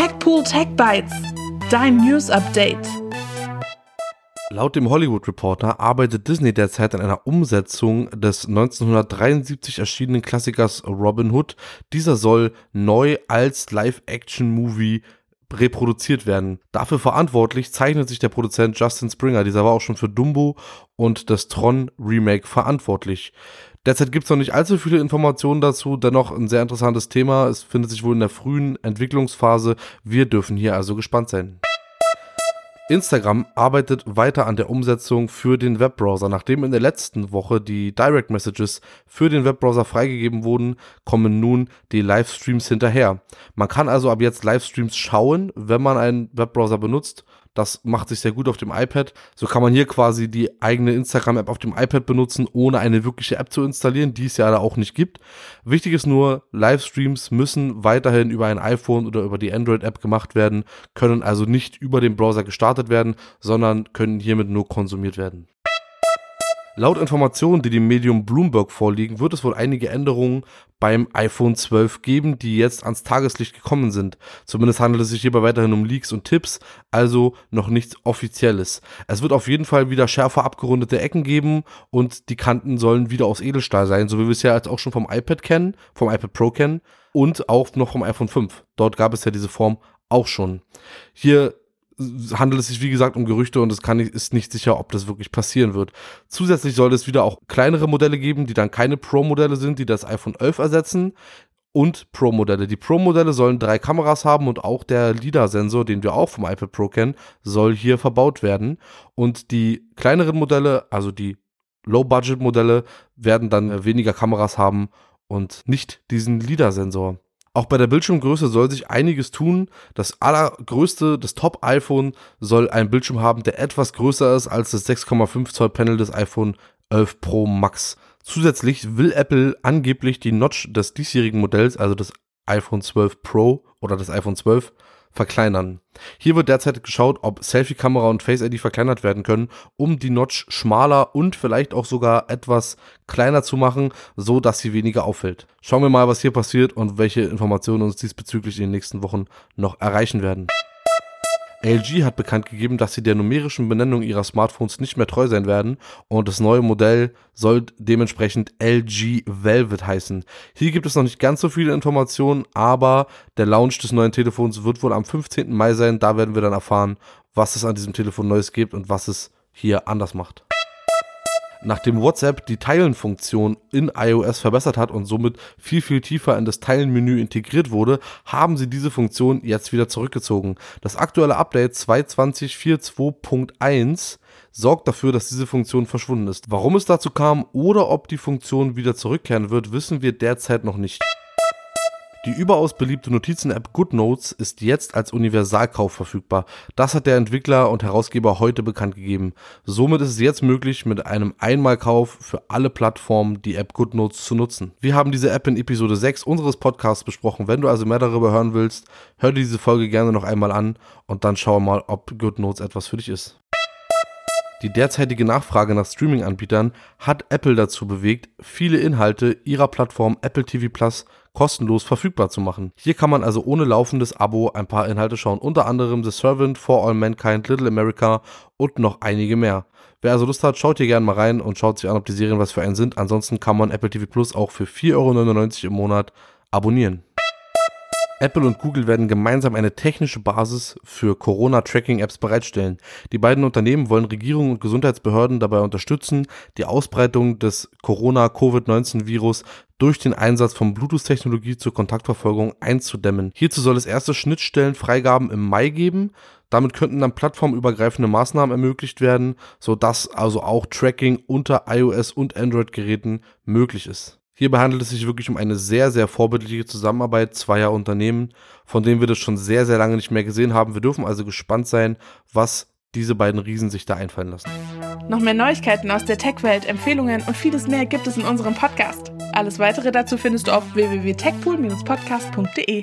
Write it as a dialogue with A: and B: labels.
A: TechPool Tech Bytes, dein News Update.
B: Laut dem Hollywood Reporter arbeitet Disney derzeit an einer Umsetzung des 1973 erschienenen Klassikers Robin Hood. Dieser soll neu als Live-Action-Movie reproduziert werden. Dafür verantwortlich zeichnet sich der Produzent Justin Springer. Dieser war auch schon für Dumbo und das Tron Remake verantwortlich. Derzeit gibt es noch nicht allzu viele Informationen dazu, dennoch ein sehr interessantes Thema. Es findet sich wohl in der frühen Entwicklungsphase. Wir dürfen hier also gespannt sein. Instagram arbeitet weiter an der Umsetzung für den Webbrowser. Nachdem in der letzten Woche die Direct Messages für den Webbrowser freigegeben wurden, kommen nun die Livestreams hinterher. Man kann also ab jetzt Livestreams schauen, wenn man einen Webbrowser benutzt das macht sich sehr gut auf dem iPad. So kann man hier quasi die eigene Instagram-App auf dem iPad benutzen, ohne eine wirkliche App zu installieren, die es ja da auch nicht gibt. Wichtig ist nur, Livestreams müssen weiterhin über ein iPhone oder über die Android-App gemacht werden, können also nicht über den Browser gestartet werden, sondern können hiermit nur konsumiert werden. Laut Informationen, die dem Medium Bloomberg vorliegen, wird es wohl einige Änderungen beim iPhone 12 geben, die jetzt ans Tageslicht gekommen sind. Zumindest handelt es sich hierbei weiterhin um Leaks und Tipps, also noch nichts Offizielles. Es wird auf jeden Fall wieder schärfer abgerundete Ecken geben und die Kanten sollen wieder aus Edelstahl sein, so wie wir es ja jetzt auch schon vom iPad kennen, vom iPad Pro kennen und auch noch vom iPhone 5. Dort gab es ja diese Form auch schon. Hier handelt es sich, wie gesagt, um Gerüchte und es kann ist nicht sicher, ob das wirklich passieren wird. Zusätzlich soll es wieder auch kleinere Modelle geben, die dann keine Pro-Modelle sind, die das iPhone 11 ersetzen und Pro-Modelle. Die Pro-Modelle sollen drei Kameras haben und auch der LIDAR-Sensor, den wir auch vom iPad Pro kennen, soll hier verbaut werden. Und die kleineren Modelle, also die Low-Budget-Modelle, werden dann weniger Kameras haben und nicht diesen LIDAR-Sensor. Auch bei der Bildschirmgröße soll sich einiges tun. Das allergrößte, das Top-iPhone soll einen Bildschirm haben, der etwas größer ist als das 6,5 Zoll Panel des iPhone 11 Pro Max. Zusätzlich will Apple angeblich die Notch des diesjährigen Modells, also des iPhone 12 Pro oder des iPhone 12, verkleinern. Hier wird derzeit geschaut, ob Selfie-Kamera und Face ID verkleinert werden können, um die Notch schmaler und vielleicht auch sogar etwas kleiner zu machen, so dass sie weniger auffällt. Schauen wir mal, was hier passiert und welche Informationen uns diesbezüglich in den nächsten Wochen noch erreichen werden. LG hat bekannt gegeben, dass sie der numerischen Benennung ihrer Smartphones nicht mehr treu sein werden und das neue Modell soll dementsprechend LG Velvet heißen. Hier gibt es noch nicht ganz so viele Informationen, aber der Launch des neuen Telefons wird wohl am 15. Mai sein. Da werden wir dann erfahren, was es an diesem Telefon Neues gibt und was es hier anders macht. Nachdem WhatsApp die Teilen-Funktion in iOS verbessert hat und somit viel, viel tiefer in das Teilen-Menü integriert wurde, haben sie diese Funktion jetzt wieder zurückgezogen. Das aktuelle Update 2.20.4.2.1 sorgt dafür, dass diese Funktion verschwunden ist. Warum es dazu kam oder ob die Funktion wieder zurückkehren wird, wissen wir derzeit noch nicht. Die überaus beliebte Notizen-App GoodNotes ist jetzt als Universalkauf verfügbar. Das hat der Entwickler und Herausgeber heute bekannt gegeben. Somit ist es jetzt möglich, mit einem Einmalkauf für alle Plattformen die App GoodNotes zu nutzen. Wir haben diese App in Episode 6 unseres Podcasts besprochen. Wenn du also mehr darüber hören willst, hör dir diese Folge gerne noch einmal an und dann schau mal, ob GoodNotes etwas für dich ist. Die derzeitige Nachfrage nach Streaming-Anbietern hat Apple dazu bewegt, viele Inhalte ihrer Plattform Apple TV Plus kostenlos verfügbar zu machen. Hier kann man also ohne laufendes Abo ein paar Inhalte schauen, unter anderem The Servant, For All Mankind, Little America und noch einige mehr. Wer also Lust hat, schaut hier gerne mal rein und schaut sich an, ob die Serien was für einen sind. Ansonsten kann man Apple TV Plus auch für 4,99 Euro im Monat abonnieren. Apple und Google werden gemeinsam eine technische Basis für Corona-Tracking-Apps bereitstellen. Die beiden Unternehmen wollen Regierungen und Gesundheitsbehörden dabei unterstützen, die Ausbreitung des Corona-Covid-19-Virus durch den Einsatz von Bluetooth-Technologie zur Kontaktverfolgung einzudämmen. Hierzu soll es erste Schnittstellenfreigaben im Mai geben. Damit könnten dann plattformübergreifende Maßnahmen ermöglicht werden, sodass also auch Tracking unter iOS und Android-Geräten möglich ist. Hierbei handelt es sich wirklich um eine sehr, sehr vorbildliche Zusammenarbeit zweier Unternehmen, von denen wir das schon sehr, sehr lange nicht mehr gesehen haben. Wir dürfen also gespannt sein, was diese beiden Riesen sich da einfallen lassen.
A: Noch mehr Neuigkeiten aus der Tech-Welt, Empfehlungen und vieles mehr gibt es in unserem Podcast. Alles weitere dazu findest du auf www.techpool-podcast.de.